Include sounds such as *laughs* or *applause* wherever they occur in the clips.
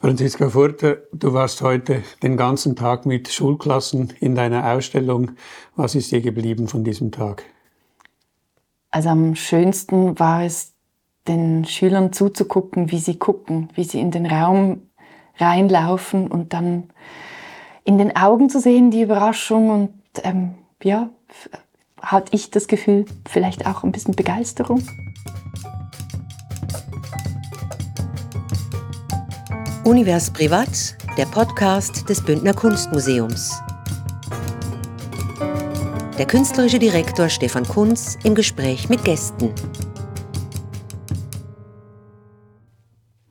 Franziska Furter, du warst heute den ganzen Tag mit Schulklassen in deiner Ausstellung. Was ist dir geblieben von diesem Tag? Also am schönsten war es, den Schülern zuzugucken, wie sie gucken, wie sie in den Raum reinlaufen und dann in den Augen zu sehen, die Überraschung und ähm, ja, hatte ich das Gefühl, vielleicht auch ein bisschen Begeisterung. Univers Privat, der Podcast des Bündner Kunstmuseums. Der künstlerische Direktor Stefan Kunz im Gespräch mit Gästen.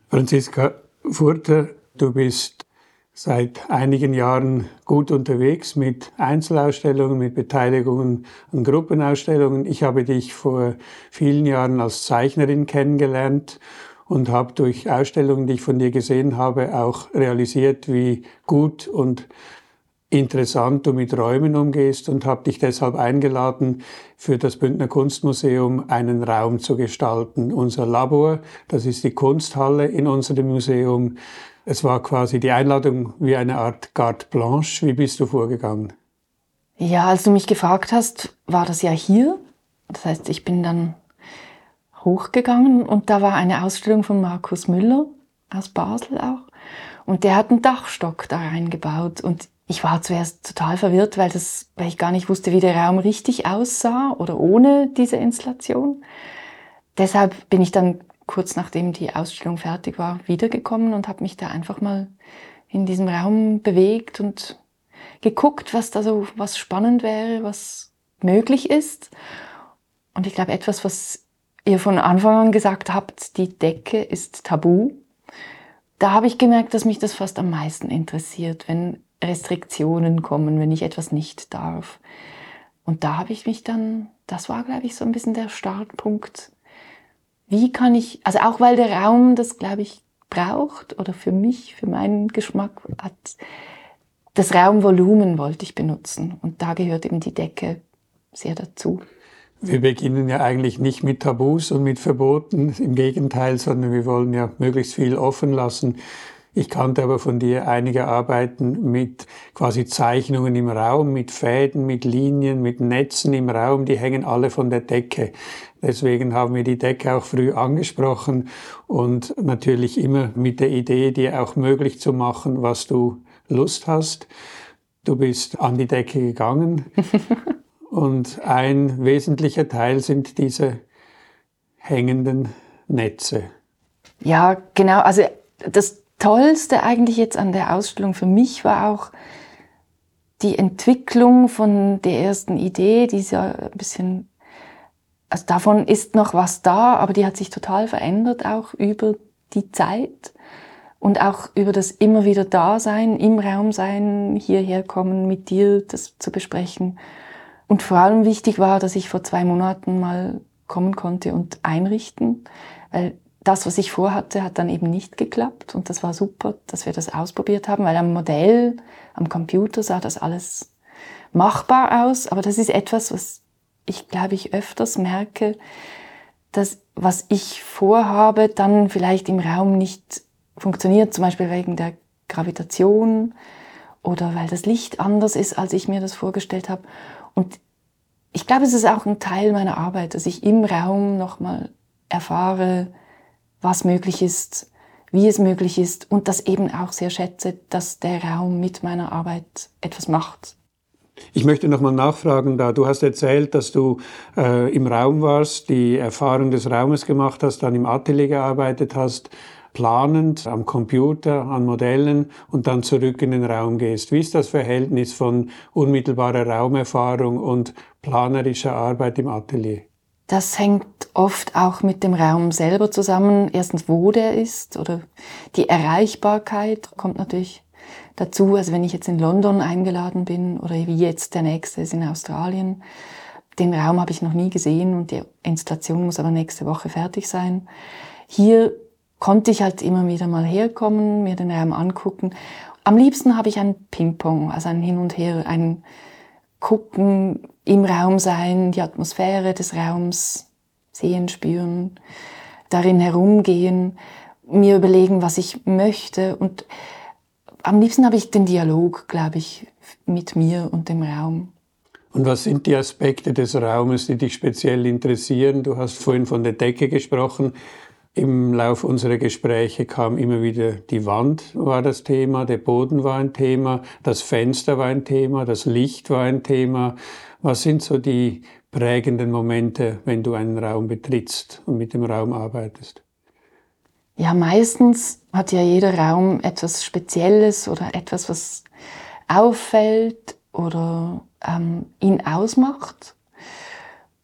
Franziska Furter, du bist seit einigen Jahren gut unterwegs mit Einzelausstellungen, mit Beteiligungen an Gruppenausstellungen. Ich habe dich vor vielen Jahren als Zeichnerin kennengelernt und habe durch Ausstellungen, die ich von dir gesehen habe, auch realisiert, wie gut und interessant du mit Räumen umgehst und habe dich deshalb eingeladen, für das Bündner Kunstmuseum einen Raum zu gestalten. Unser Labor, das ist die Kunsthalle in unserem Museum. Es war quasi die Einladung wie eine Art Carte Blanche. Wie bist du vorgegangen? Ja, als du mich gefragt hast, war das ja hier. Das heißt, ich bin dann hochgegangen und da war eine Ausstellung von Markus Müller aus Basel auch. Und der hat einen Dachstock da reingebaut und ich war zuerst total verwirrt, weil, das, weil ich gar nicht wusste, wie der Raum richtig aussah oder ohne diese Installation. Deshalb bin ich dann kurz nachdem die Ausstellung fertig war wiedergekommen und habe mich da einfach mal in diesem Raum bewegt und geguckt, was da so was spannend wäre, was möglich ist. Und ich glaube, etwas, was ihr von Anfang an gesagt habt, die Decke ist tabu. Da habe ich gemerkt, dass mich das fast am meisten interessiert, wenn Restriktionen kommen, wenn ich etwas nicht darf. Und da habe ich mich dann, das war, glaube ich, so ein bisschen der Startpunkt. Wie kann ich, also auch weil der Raum das, glaube ich, braucht oder für mich, für meinen Geschmack hat, das Raumvolumen wollte ich benutzen. Und da gehört eben die Decke sehr dazu. Wir beginnen ja eigentlich nicht mit Tabus und mit Verboten, im Gegenteil, sondern wir wollen ja möglichst viel offen lassen. Ich kannte aber von dir einige Arbeiten mit quasi Zeichnungen im Raum, mit Fäden, mit Linien, mit Netzen im Raum, die hängen alle von der Decke. Deswegen haben wir die Decke auch früh angesprochen und natürlich immer mit der Idee, dir auch möglich zu machen, was du Lust hast. Du bist an die Decke gegangen *laughs* und ein wesentlicher Teil sind diese hängenden Netze. Ja, genau. Also das Tollste eigentlich jetzt an der Ausstellung für mich war auch die Entwicklung von der ersten Idee, die ist ja ein bisschen, also davon ist noch was da, aber die hat sich total verändert auch über die Zeit und auch über das immer wieder Dasein, im Raum sein, hierher kommen, mit dir das zu besprechen. Und vor allem wichtig war, dass ich vor zwei Monaten mal kommen konnte und einrichten, weil das, was ich vorhatte, hat dann eben nicht geklappt und das war super, dass wir das ausprobiert haben, weil am Modell, am Computer sah das alles machbar aus, aber das ist etwas, was ich glaube ich öfters merke, dass was ich vorhabe, dann vielleicht im Raum nicht funktioniert, zum Beispiel wegen der Gravitation oder weil das Licht anders ist, als ich mir das vorgestellt habe. Und ich glaube, es ist auch ein Teil meiner Arbeit, dass ich im Raum nochmal erfahre, was möglich ist, wie es möglich ist und das eben auch sehr schätze, dass der Raum mit meiner Arbeit etwas macht. Ich möchte nochmal nachfragen, da du hast erzählt, dass du äh, im Raum warst, die Erfahrung des Raumes gemacht hast, dann im Atelier gearbeitet hast, planend am Computer, an Modellen und dann zurück in den Raum gehst. Wie ist das Verhältnis von unmittelbarer Raumerfahrung und planerischer Arbeit im Atelier? Das hängt oft auch mit dem Raum selber zusammen. Erstens, wo der ist oder die Erreichbarkeit kommt natürlich dazu. Also wenn ich jetzt in London eingeladen bin oder wie jetzt der nächste ist in Australien, den Raum habe ich noch nie gesehen und die Installation muss aber nächste Woche fertig sein. Hier konnte ich halt immer wieder mal herkommen, mir den Raum angucken. Am liebsten habe ich ein Ping-Pong, also ein Hin und Her, ein Gucken, im Raum sein, die Atmosphäre des Raums sehen, spüren, darin herumgehen. mir überlegen, was ich möchte. Und am liebsten habe ich den Dialog, glaube ich, mit mir und dem Raum. Und was sind die Aspekte des Raumes, die dich speziell interessieren? Du hast vorhin von der Decke gesprochen. Im Laufe unserer Gespräche kam immer wieder die Wand war das Thema, der Boden war ein Thema, das Fenster war ein Thema, das Licht war ein Thema. Was sind so die prägenden Momente, wenn du einen Raum betrittst und mit dem Raum arbeitest? Ja, meistens hat ja jeder Raum etwas Spezielles oder etwas, was auffällt oder ähm, ihn ausmacht.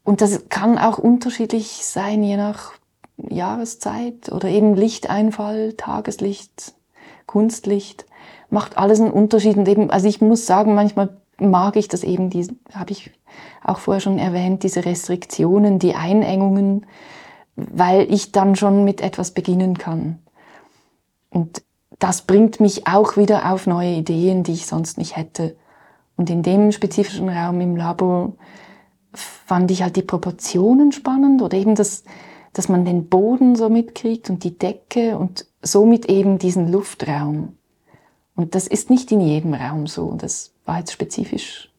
Und das kann auch unterschiedlich sein, je nach Jahreszeit oder eben Lichteinfall, Tageslicht, Kunstlicht, macht alles einen Unterschied. Und eben, also ich muss sagen, manchmal mag ich das eben, die habe ich auch vorher schon erwähnt, diese Restriktionen, die Einengungen, weil ich dann schon mit etwas beginnen kann. Und das bringt mich auch wieder auf neue Ideen, die ich sonst nicht hätte. Und in dem spezifischen Raum im Labor fand ich halt die Proportionen spannend oder eben das, dass man den Boden so mitkriegt und die Decke und somit eben diesen Luftraum. Und das ist nicht in jedem Raum so. Das war jetzt spezifisch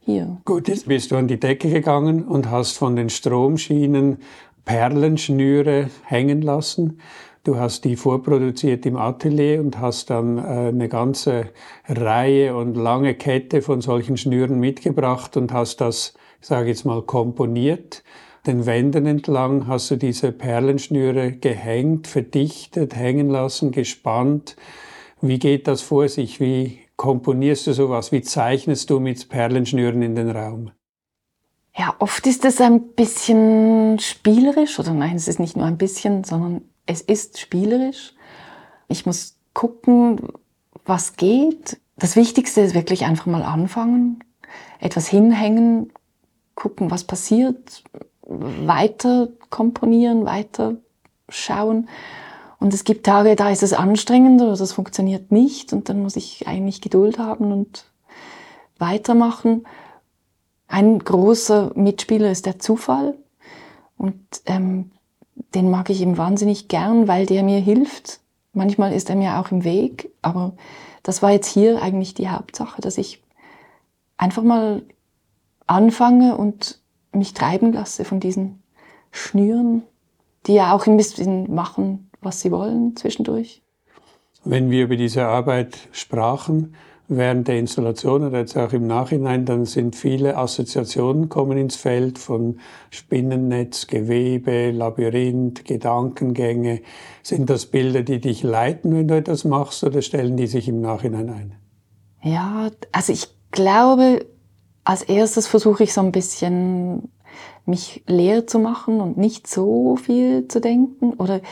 hier. Gut, jetzt bist du an die Decke gegangen und hast von den Stromschienen Perlenschnüre hängen lassen. Du hast die vorproduziert im Atelier und hast dann äh, eine ganze Reihe und lange Kette von solchen Schnüren mitgebracht und hast das, ich jetzt mal, komponiert den Wänden entlang hast du diese Perlenschnüre gehängt, verdichtet, hängen lassen, gespannt. Wie geht das vor sich? Wie komponierst du sowas? Wie zeichnest du mit Perlenschnüren in den Raum? Ja, oft ist es ein bisschen spielerisch, oder nein, es ist nicht nur ein bisschen, sondern es ist spielerisch. Ich muss gucken, was geht. Das Wichtigste ist wirklich einfach mal anfangen, etwas hinhängen, gucken, was passiert, weiter komponieren, weiter schauen. Und es gibt Tage, da ist es anstrengend oder das funktioniert nicht und dann muss ich eigentlich Geduld haben und weitermachen. Ein großer Mitspieler ist der Zufall und ähm, den mag ich eben wahnsinnig gern, weil der mir hilft. Manchmal ist er mir auch im Weg, aber das war jetzt hier eigentlich die Hauptsache, dass ich einfach mal anfange und mich treiben lasse von diesen Schnüren, die ja auch ein bisschen machen, was sie wollen zwischendurch. Wenn wir über diese Arbeit sprachen, während der Installation oder jetzt auch im Nachhinein, dann sind viele Assoziationen kommen ins Feld von Spinnennetz, Gewebe, Labyrinth, Gedankengänge. Sind das Bilder, die dich leiten, wenn du etwas machst, oder stellen die sich im Nachhinein ein? Ja, also ich glaube, als erstes versuche ich so ein bisschen mich leer zu machen und nicht so viel zu denken. Oder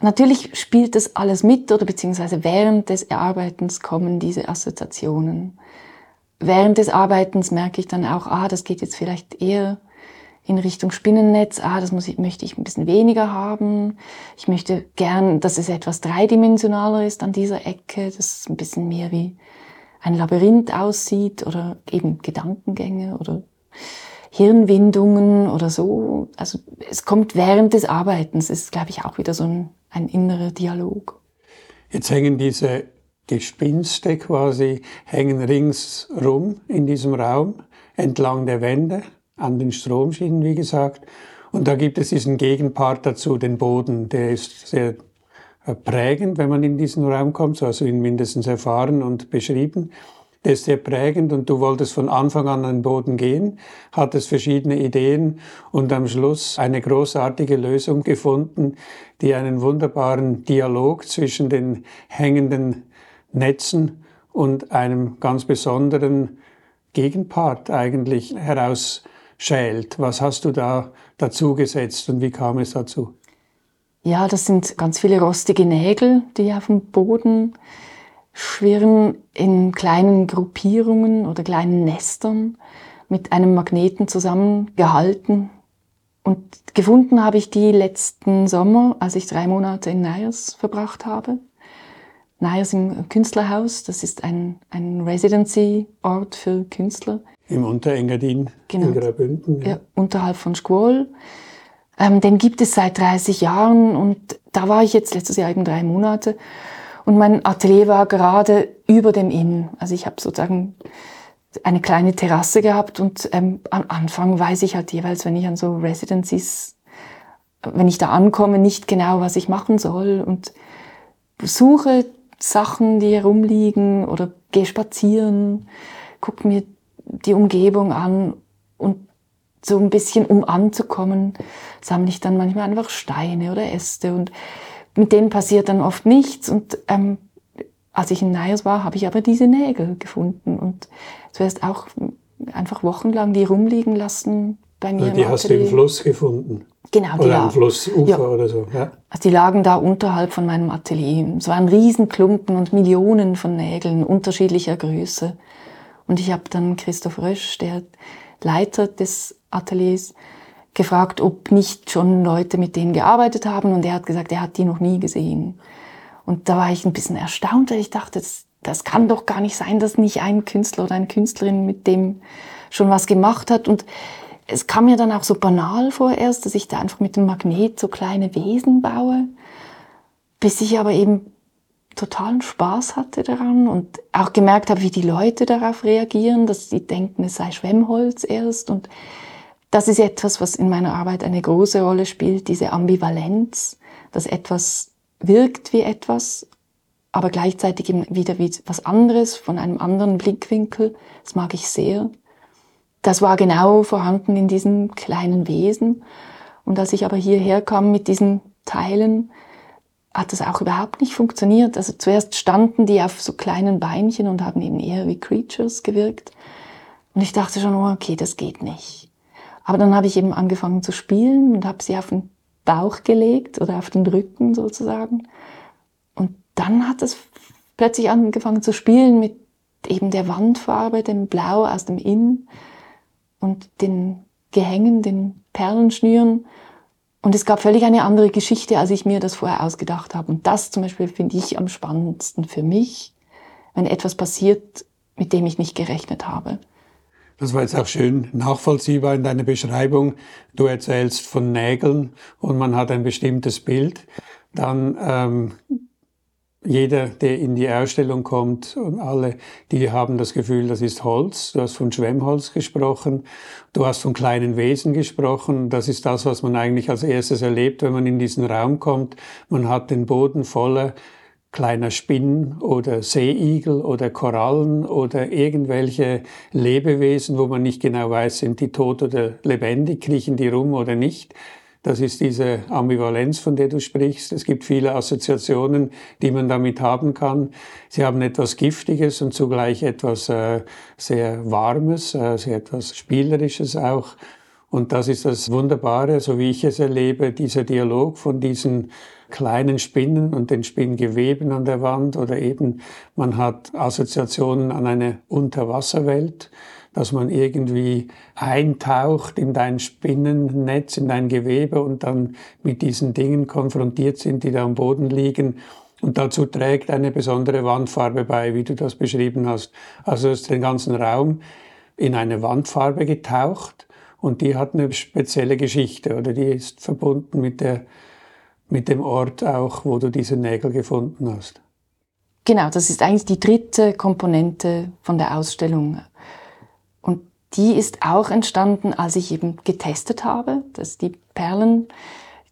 natürlich spielt das alles mit oder beziehungsweise während des Erarbeitens kommen diese Assoziationen. Während des Arbeitens merke ich dann auch, ah, das geht jetzt vielleicht eher in Richtung Spinnennetz, ah, das muss ich, möchte ich ein bisschen weniger haben. Ich möchte gern, dass es etwas dreidimensionaler ist an dieser Ecke, das ist ein bisschen mehr wie ein Labyrinth aussieht oder eben Gedankengänge oder Hirnwindungen oder so. Also es kommt während des Arbeitens, ist, glaube ich, auch wieder so ein, ein innerer Dialog. Jetzt hängen diese Gespinste quasi, hängen ringsrum in diesem Raum, entlang der Wände, an den Stromschienen, wie gesagt. Und da gibt es diesen Gegenpart dazu, den Boden, der ist sehr prägend, wenn man in diesen Raum kommt, so hast du ihn mindestens erfahren und beschrieben. Der ist sehr prägend und du wolltest von Anfang an an den Boden gehen, hattest verschiedene Ideen und am Schluss eine großartige Lösung gefunden, die einen wunderbaren Dialog zwischen den hängenden Netzen und einem ganz besonderen Gegenpart eigentlich herausschält. Was hast du da dazu gesetzt und wie kam es dazu? Ja, das sind ganz viele rostige Nägel, die auf dem Boden schwirren in kleinen Gruppierungen oder kleinen Nestern mit einem Magneten zusammengehalten. Und gefunden habe ich die letzten Sommer, als ich drei Monate in Neyers verbracht habe. Neyers im Künstlerhaus, das ist ein, ein Residency-Ort für Künstler. Im Unterengadin genau. in Graubünden. Ja. ja, unterhalb von Squall Ähm, den gibt es seit 30 Jahren und da war ich jetzt letztes Jahr eben drei Monate und mein Atelier war gerade über dem Inn. Also ich habe sozusagen eine kleine Terrasse gehabt und ähm, am Anfang weiß ich halt jeweils, wenn ich an so Residencies, wenn ich da ankomme, nicht genau, was ich machen soll und suche Sachen, die herumliegen oder gehe spazieren, gucke mir die Umgebung an und so ein bisschen um anzukommen, sammle ich dann manchmal einfach Steine oder Äste und mit denen passiert dann oft nichts und ähm, als ich in Neyers war, habe ich aber diese Nägel gefunden und zuerst auch einfach wochenlang die rumliegen lassen bei mir. Die hast du im Fluss gefunden? Genau, die oder am Flussufer ja. oder so. Ja. Also die lagen da unterhalb von meinem Atelier. Es waren Riesenklumpen und Millionen von Nägeln unterschiedlicher Größe. Und ich habe dann Christoph Rösch, der Leiter des Ateliers, gefragt, ob nicht schon Leute mit denen gearbeitet haben. Und er hat gesagt, er hat die noch nie gesehen. Und da war ich ein bisschen erstaunt, weil ich dachte, das, das kann doch gar nicht sein, dass nicht ein Künstler oder eine Künstlerin mit dem schon was gemacht hat. Und es kam mir dann auch so banal vorerst, dass ich da einfach mit dem Magnet so kleine Wesen baue, bis ich aber eben totalen Spaß hatte daran und auch gemerkt habe, wie die Leute darauf reagieren, dass sie denken, es sei Schwemmholz erst. Und das ist etwas, was in meiner Arbeit eine große Rolle spielt, diese Ambivalenz, dass etwas wirkt wie etwas, aber gleichzeitig eben wieder wie was anderes, von einem anderen Blickwinkel. Das mag ich sehr. Das war genau vorhanden in diesem kleinen Wesen. Und als ich aber hierher kam mit diesen Teilen, hat das auch überhaupt nicht funktioniert. Also zuerst standen die auf so kleinen Beinchen und haben eben eher wie Creatures gewirkt. Und ich dachte schon, oh, okay, das geht nicht. Aber dann habe ich eben angefangen zu spielen und habe sie auf den Bauch gelegt oder auf den Rücken sozusagen. Und dann hat es plötzlich angefangen zu spielen mit eben der Wandfarbe, dem Blau aus dem Inn und den Gehängen, den Perlenschnüren. Und es gab völlig eine andere Geschichte, als ich mir das vorher ausgedacht habe. Und das zum Beispiel finde ich am spannendsten für mich, wenn etwas passiert, mit dem ich nicht gerechnet habe. Das war jetzt auch schön nachvollziehbar in deiner Beschreibung. Du erzählst von Nägeln und man hat ein bestimmtes Bild. Dann ähm, jeder, der in die Ausstellung kommt und alle, die haben das Gefühl, das ist Holz. Du hast von Schwemmholz gesprochen. Du hast von kleinen Wesen gesprochen. Das ist das, was man eigentlich als erstes erlebt, wenn man in diesen Raum kommt. Man hat den Boden voller kleiner Spinnen oder Seeigel oder Korallen oder irgendwelche Lebewesen, wo man nicht genau weiß, sind die tot oder lebendig, kriechen die rum oder nicht. Das ist diese Ambivalenz, von der du sprichst. Es gibt viele Assoziationen, die man damit haben kann. Sie haben etwas Giftiges und zugleich etwas äh, sehr Warmes, äh, sehr etwas Spielerisches auch. Und das ist das Wunderbare, so wie ich es erlebe, dieser Dialog von diesen kleinen Spinnen und den Spinngeweben an der Wand oder eben man hat Assoziationen an eine Unterwasserwelt dass man irgendwie eintaucht in dein Spinnennetz, in dein Gewebe und dann mit diesen Dingen konfrontiert sind, die da am Boden liegen. Und dazu trägt eine besondere Wandfarbe bei, wie du das beschrieben hast. Also ist den ganzen Raum in eine Wandfarbe getaucht und die hat eine spezielle Geschichte oder die ist verbunden mit, der, mit dem Ort auch, wo du diese Nägel gefunden hast. Genau, das ist eigentlich die dritte Komponente von der Ausstellung die ist auch entstanden, als ich eben getestet habe, dass die Perlen,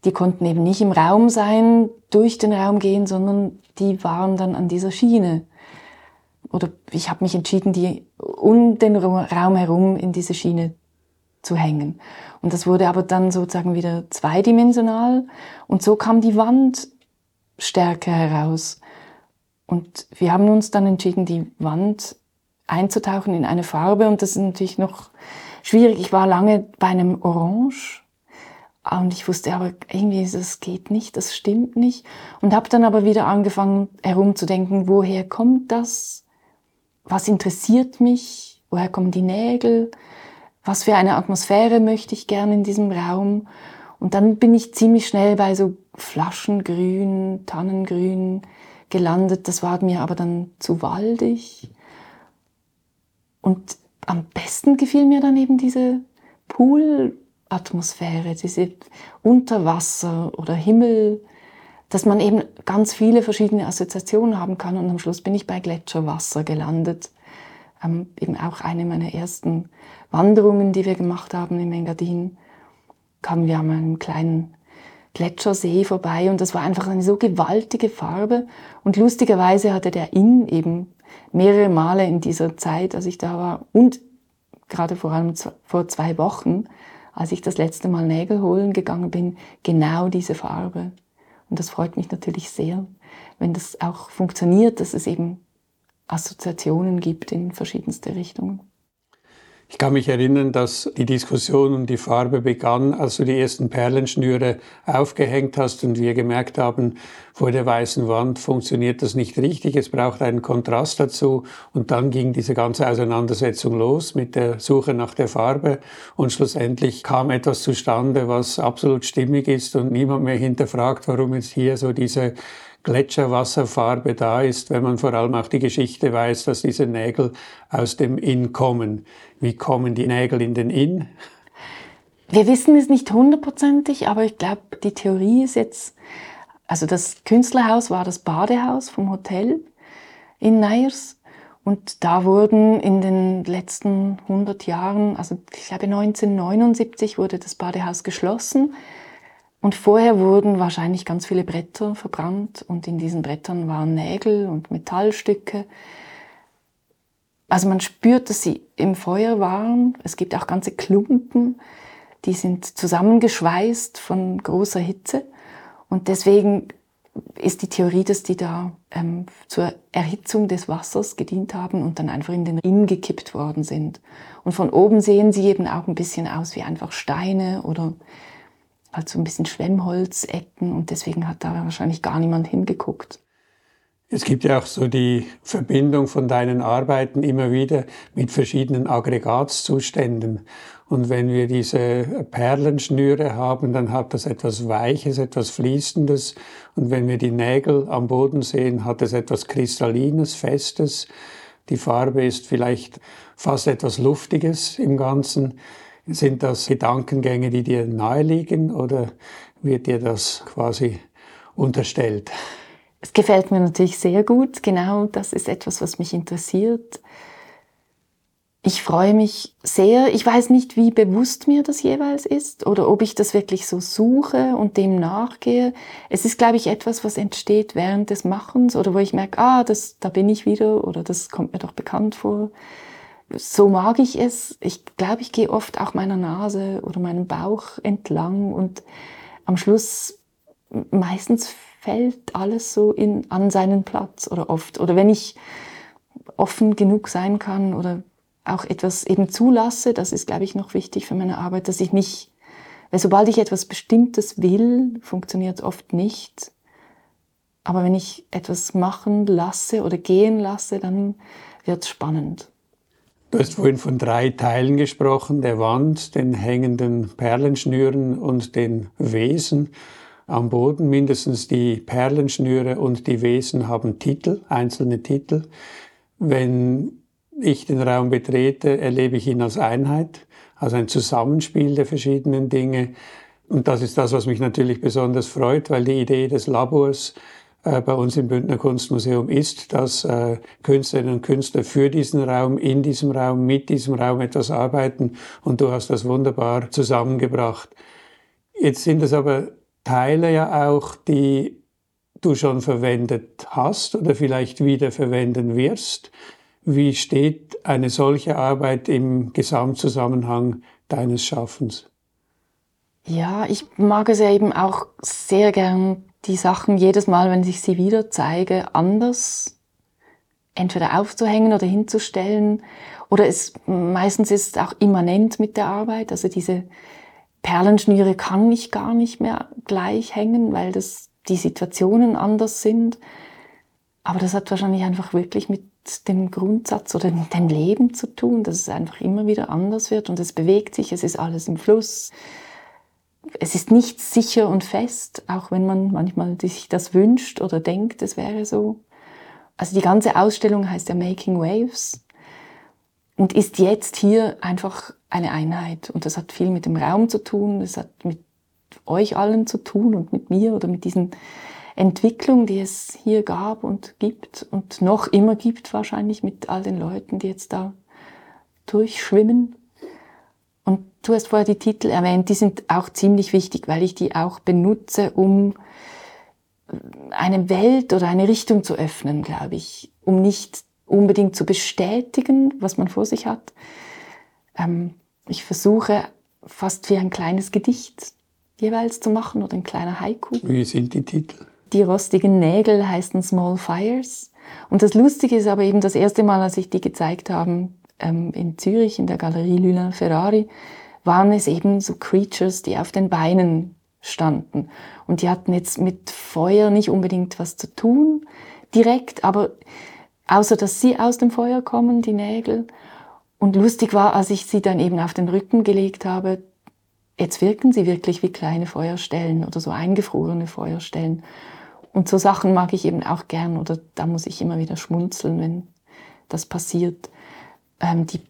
die konnten eben nicht im Raum sein, durch den Raum gehen, sondern die waren dann an dieser Schiene. Oder ich habe mich entschieden, die um den Raum herum in diese Schiene zu hängen. Und das wurde aber dann sozusagen wieder zweidimensional und so kam die Wand stärker heraus. Und wir haben uns dann entschieden, die Wand einzutauchen in eine Farbe und das ist natürlich noch schwierig. Ich war lange bei einem Orange und ich wusste aber irgendwie, das geht nicht, das stimmt nicht und habe dann aber wieder angefangen herumzudenken, woher kommt das? Was interessiert mich? Woher kommen die Nägel? Was für eine Atmosphäre möchte ich gerne in diesem Raum? Und dann bin ich ziemlich schnell bei so Flaschengrün, Tannengrün gelandet. Das war mir aber dann zu waldig. Und am besten gefiel mir dann eben diese Pool, Atmosphäre, diese Unterwasser oder Himmel, dass man eben ganz viele verschiedene Assoziationen haben kann. Und am Schluss bin ich bei Gletscherwasser gelandet. Ähm, eben auch eine meiner ersten Wanderungen, die wir gemacht haben im Engadin, kamen wir an einem kleinen Gletschersee vorbei und das war einfach eine so gewaltige Farbe. Und lustigerweise hatte der Inn eben mehrere Male in dieser Zeit, als ich da war und gerade vor allem vor zwei Wochen, als ich das letzte Mal Nägel holen gegangen bin, genau diese Farbe. Und das freut mich natürlich sehr, wenn das auch funktioniert, dass es eben Assoziationen gibt in verschiedenste Richtungen. Ich kann mich erinnern, dass die Diskussion um die Farbe begann, als du die ersten Perlenschnüre aufgehängt hast und wir gemerkt haben, vor der weißen Wand funktioniert das nicht richtig, es braucht einen Kontrast dazu. Und dann ging diese ganze Auseinandersetzung los mit der Suche nach der Farbe und schlussendlich kam etwas zustande, was absolut stimmig ist und niemand mehr hinterfragt, warum jetzt hier so diese Gletscherwasserfarbe da ist, wenn man vor allem auch die Geschichte weiß, dass diese Nägel aus dem Inn kommen. Wie kommen die Nägel in den Inn? Wir wissen es nicht hundertprozentig, aber ich glaube, die Theorie ist jetzt, also das Künstlerhaus war das Badehaus vom Hotel in Neyers und da wurden in den letzten 100 Jahren, also ich glaube 1979 wurde das Badehaus geschlossen und vorher wurden wahrscheinlich ganz viele Bretter verbrannt und in diesen Brettern waren Nägel und Metallstücke. Also man spürt, dass sie im Feuer waren. Es gibt auch ganze Klumpen, die sind zusammengeschweißt von großer Hitze. Und deswegen ist die Theorie, dass die da ähm, zur Erhitzung des Wassers gedient haben und dann einfach in den Inn gekippt worden sind. Und von oben sehen sie eben auch ein bisschen aus wie einfach Steine oder halt so ein bisschen Schwemmholzecken und deswegen hat da wahrscheinlich gar niemand hingeguckt. Es gibt ja auch so die Verbindung von deinen Arbeiten immer wieder mit verschiedenen Aggregatzuständen. Und wenn wir diese Perlenschnüre haben, dann hat das etwas Weiches, etwas Fließendes. Und wenn wir die Nägel am Boden sehen, hat es etwas Kristallines, Festes. Die Farbe ist vielleicht fast etwas Luftiges im Ganzen. Sind das Gedankengänge, die dir naheliegen oder wird dir das quasi unterstellt? Es gefällt mir natürlich sehr gut. Genau das ist etwas, was mich interessiert. Ich freue mich sehr. Ich weiß nicht, wie bewusst mir das jeweils ist oder ob ich das wirklich so suche und dem nachgehe. Es ist, glaube ich, etwas, was entsteht während des Machens oder wo ich merke, ah, das, da bin ich wieder oder das kommt mir doch bekannt vor so mag ich es. Ich glaube, ich gehe oft auch meiner Nase oder meinem Bauch entlang und am Schluss meistens fällt alles so in, an seinen Platz oder oft. Oder wenn ich offen genug sein kann oder auch etwas eben zulasse, das ist, glaube ich, noch wichtig für meine Arbeit, dass ich nicht, weil sobald ich etwas Bestimmtes will, funktioniert es oft nicht. Aber wenn ich etwas machen lasse oder gehen lasse, dann wird es spannend. Du hast vorhin von drei Teilen gesprochen, der Wand, den hängenden Perlenschnüren und den Wesen am Boden. Mindestens die Perlenschnüre und die Wesen haben Titel, einzelne Titel. Wenn ich den Raum betrete, erlebe ich ihn als Einheit, als ein Zusammenspiel der verschiedenen Dinge. Und das ist das, was mich natürlich besonders freut, weil die Idee des Labors bei uns im Bündner Kunstmuseum ist, dass äh, Künstlerinnen und Künstler für diesen Raum, in diesem Raum, mit diesem Raum etwas arbeiten und du hast das wunderbar zusammengebracht. Jetzt sind es aber Teile ja auch, die du schon verwendet hast oder vielleicht wieder verwenden wirst. Wie steht eine solche Arbeit im Gesamtzusammenhang deines Schaffens? Ja, ich mag es ja eben auch sehr gern die Sachen jedes Mal, wenn ich sie wieder zeige, anders entweder aufzuhängen oder hinzustellen. Oder es meistens ist es auch immanent mit der Arbeit. Also diese Perlenschnüre kann ich gar nicht mehr gleich hängen, weil das die Situationen anders sind. Aber das hat wahrscheinlich einfach wirklich mit dem Grundsatz oder mit dem Leben zu tun, dass es einfach immer wieder anders wird und es bewegt sich, es ist alles im Fluss es ist nicht sicher und fest, auch wenn man manchmal sich das wünscht oder denkt, es wäre so. Also die ganze Ausstellung heißt ja Making Waves und ist jetzt hier einfach eine Einheit. Und das hat viel mit dem Raum zu tun, das hat mit euch allen zu tun und mit mir oder mit diesen Entwicklungen, die es hier gab und gibt und noch immer gibt wahrscheinlich mit all den Leuten, die jetzt da durchschwimmen. Und du hast vorher die Titel erwähnt, die sind auch ziemlich wichtig, weil ich die auch benutze, um eine Welt oder eine Richtung zu öffnen, glaube ich, um nicht unbedingt zu bestätigen, was man vor sich hat. Ähm, ich versuche fast wie ein kleines Gedicht jeweils zu machen oder ein kleiner Haiku. Wie sind die Titel? Die rostigen Nägel heißen Small Fires. Und das Lustige ist aber eben das erste Mal, als ich die gezeigt habe ähm, in Zürich in der Galerie Luna Ferrari, waren es eben so Creatures, die auf den Beinen standen. Und die hatten jetzt mit Feuer nicht unbedingt was zu tun, direkt, aber außer dass sie aus dem Feuer kommen, die Nägel. Und lustig war, als ich sie dann eben auf den Rücken gelegt habe, jetzt wirken sie wirklich wie kleine Feuerstellen oder so eingefrorene Feuerstellen. Und so Sachen mag ich eben auch gern oder da muss ich immer wieder schmunzeln, wenn das passiert. Ähm, die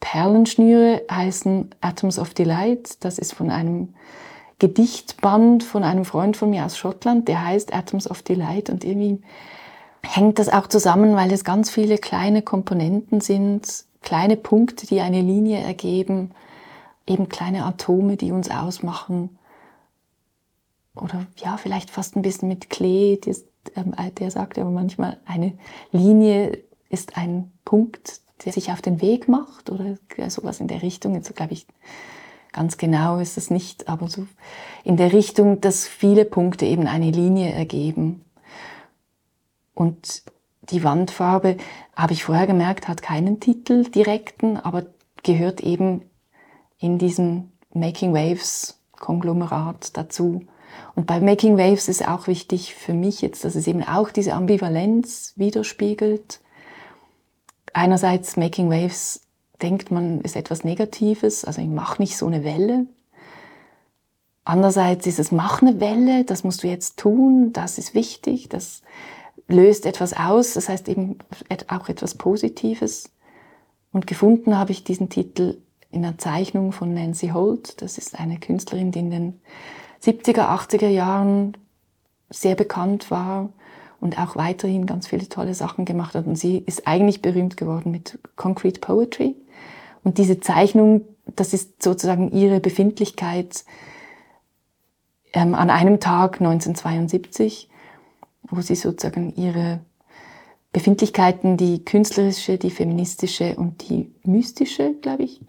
Perlenschnüre heißen Atoms of Delight. Das ist von einem Gedichtband von einem Freund von mir aus Schottland, der heißt Atoms of Delight und irgendwie hängt das auch zusammen, weil es ganz viele kleine Komponenten sind, kleine Punkte, die eine Linie ergeben, eben kleine Atome, die uns ausmachen. Oder ja, vielleicht fast ein bisschen mit Klee, der, ähm, der sagt aber manchmal, eine Linie ist ein Punkt, der sich auf den Weg macht oder sowas in der Richtung. Jetzt glaube ich, Ganz genau ist es nicht, aber so in der Richtung, dass viele Punkte eben eine Linie ergeben. Und die Wandfarbe, habe ich vorher gemerkt, hat keinen Titel direkten, aber gehört eben in diesem Making Waves Konglomerat dazu. Und bei Making Waves ist auch wichtig für mich jetzt, dass es eben auch diese Ambivalenz widerspiegelt. Einerseits Making Waves denkt, man ist etwas Negatives, also ich mache nicht so eine Welle. Andererseits ist es, mach eine Welle, das musst du jetzt tun, das ist wichtig, das löst etwas aus, das heißt eben auch etwas Positives. Und gefunden habe ich diesen Titel in einer Zeichnung von Nancy Holt. Das ist eine Künstlerin, die in den 70er, 80er Jahren sehr bekannt war und auch weiterhin ganz viele tolle Sachen gemacht hat. Und sie ist eigentlich berühmt geworden mit Concrete Poetry. Und diese Zeichnung, das ist sozusagen ihre Befindlichkeit ähm, an einem Tag 1972, wo sie sozusagen ihre Befindlichkeiten, die künstlerische, die feministische und die mystische, glaube ich,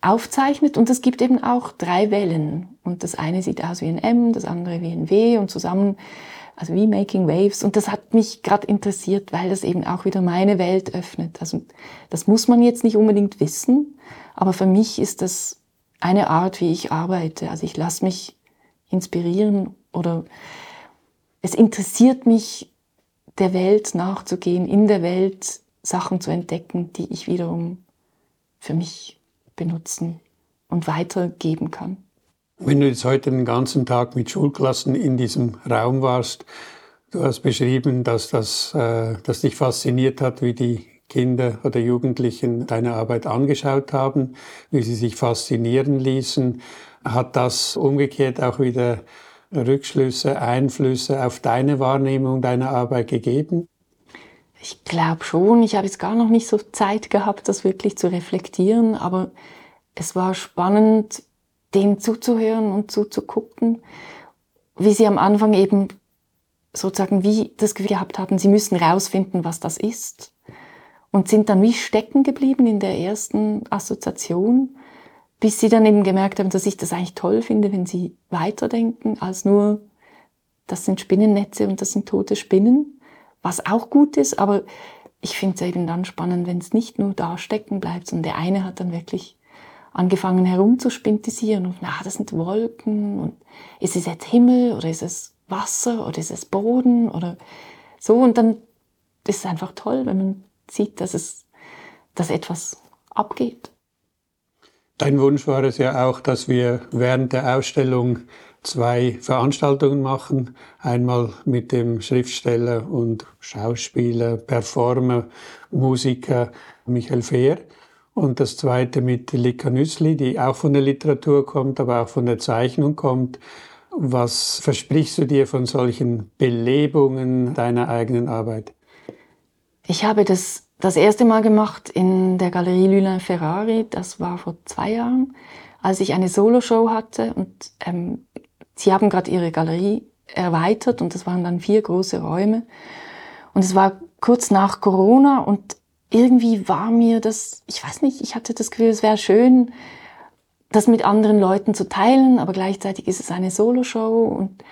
aufzeichnet. Und es gibt eben auch drei Wellen. Und das eine sieht aus wie ein M, das andere wie ein W und zusammen also wie Making Waves. Und das hat mich gerade interessiert, weil das eben auch wieder meine Welt öffnet. Also das muss man jetzt nicht unbedingt wissen, aber für mich ist das eine Art, wie ich arbeite. Also ich lasse mich inspirieren oder es interessiert mich, der Welt nachzugehen, in der Welt Sachen zu entdecken, die ich wiederum für mich benutzen und weitergeben kann. Wenn du jetzt heute den ganzen Tag mit Schulklassen in diesem Raum warst, du hast beschrieben, dass das äh, dass dich fasziniert hat, wie die Kinder oder Jugendlichen deine Arbeit angeschaut haben, wie sie sich faszinieren ließen. Hat das umgekehrt auch wieder Rückschlüsse, Einflüsse auf deine Wahrnehmung deiner Arbeit gegeben? Ich glaube schon. Ich habe jetzt gar noch nicht so Zeit gehabt, das wirklich zu reflektieren, aber es war spannend, denen zuzuhören und zuzugucken, wie sie am Anfang eben sozusagen wie das Gefühl gehabt haben, sie müssen rausfinden, was das ist. Und sind dann wie stecken geblieben in der ersten Assoziation, bis sie dann eben gemerkt haben, dass ich das eigentlich toll finde, wenn sie weiterdenken, als nur, das sind Spinnennetze und das sind tote Spinnen, was auch gut ist, aber ich finde es eben dann spannend, wenn es nicht nur da stecken bleibt, sondern der eine hat dann wirklich angefangen herumzuspintisieren und na, das sind Wolken und ist es jetzt Himmel oder ist es Wasser oder ist es Boden oder so und dann ist es einfach toll, wenn man sieht, dass es, dass etwas abgeht. Dein Wunsch war es ja auch, dass wir während der Ausstellung zwei Veranstaltungen machen. Einmal mit dem Schriftsteller und Schauspieler, Performer, Musiker Michael Fehr und das zweite mit Lika Nüssli, die auch von der Literatur kommt, aber auch von der Zeichnung kommt. Was versprichst du dir von solchen Belebungen deiner eigenen Arbeit? Ich habe das das erste Mal gemacht in der Galerie Lulin Ferrari. Das war vor zwei Jahren, als ich eine Soloshow hatte und ähm, sie haben gerade ihre Galerie erweitert und das waren dann vier große Räume. Und es war kurz nach Corona und irgendwie war mir das, ich weiß nicht, ich hatte das Gefühl, es wäre schön, das mit anderen Leuten zu teilen, aber gleichzeitig ist es eine Soloshow und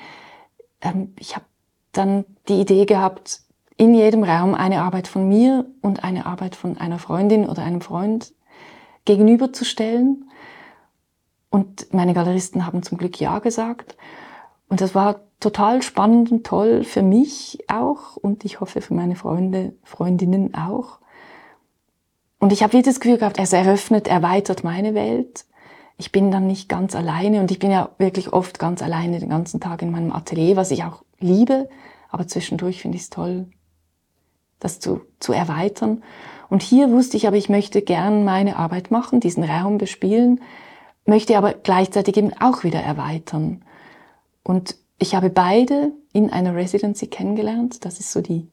ähm, ich habe dann die Idee gehabt, in jedem Raum eine Arbeit von mir und eine Arbeit von einer Freundin oder einem Freund gegenüberzustellen. Und meine Galeristen haben zum Glück Ja gesagt. Und das war total spannend und toll für mich auch und ich hoffe für meine Freunde, Freundinnen auch. Und ich habe das Gefühl gehabt, es eröffnet, erweitert meine Welt. Ich bin dann nicht ganz alleine und ich bin ja wirklich oft ganz alleine den ganzen Tag in meinem Atelier, was ich auch liebe. Aber zwischendurch finde ich es toll, das zu, zu erweitern. Und hier wusste ich aber, ich möchte gern meine Arbeit machen, diesen Raum bespielen, möchte aber gleichzeitig eben auch wieder erweitern. Und ich habe beide in einer Residency kennengelernt. Das ist so die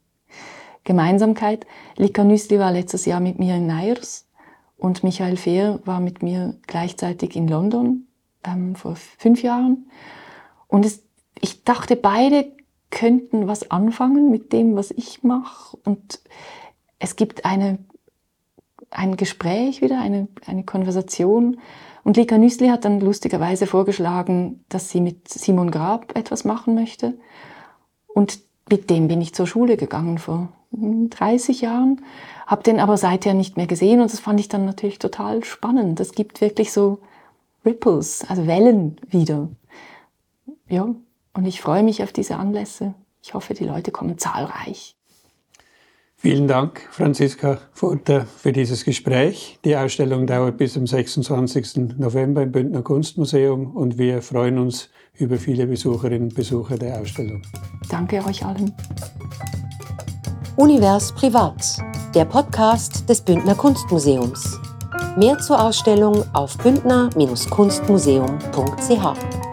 Gemeinsamkeit. Lika Nüsli war letztes Jahr mit mir in Nairs und Michael Fehr war mit mir gleichzeitig in London ähm, vor fünf Jahren. Und es, ich dachte, beide könnten was anfangen mit dem, was ich mache. Und es gibt eine, ein Gespräch wieder, eine, eine Konversation. Und Lika Nüsli hat dann lustigerweise vorgeschlagen, dass sie mit Simon Grab etwas machen möchte. Und mit dem bin ich zur Schule gegangen vor 30 Jahren, habe den aber seither nicht mehr gesehen und das fand ich dann natürlich total spannend. Es gibt wirklich so Ripples, also Wellen wieder. Ja, und ich freue mich auf diese Anlässe. Ich hoffe, die Leute kommen zahlreich. Vielen Dank, Franziska Furter, für dieses Gespräch. Die Ausstellung dauert bis zum 26. November im Bündner Kunstmuseum und wir freuen uns über viele Besucherinnen und Besucher der Ausstellung. Danke euch allen. Univers Privat, der Podcast des Bündner Kunstmuseums. Mehr zur Ausstellung auf bündner-kunstmuseum.ch.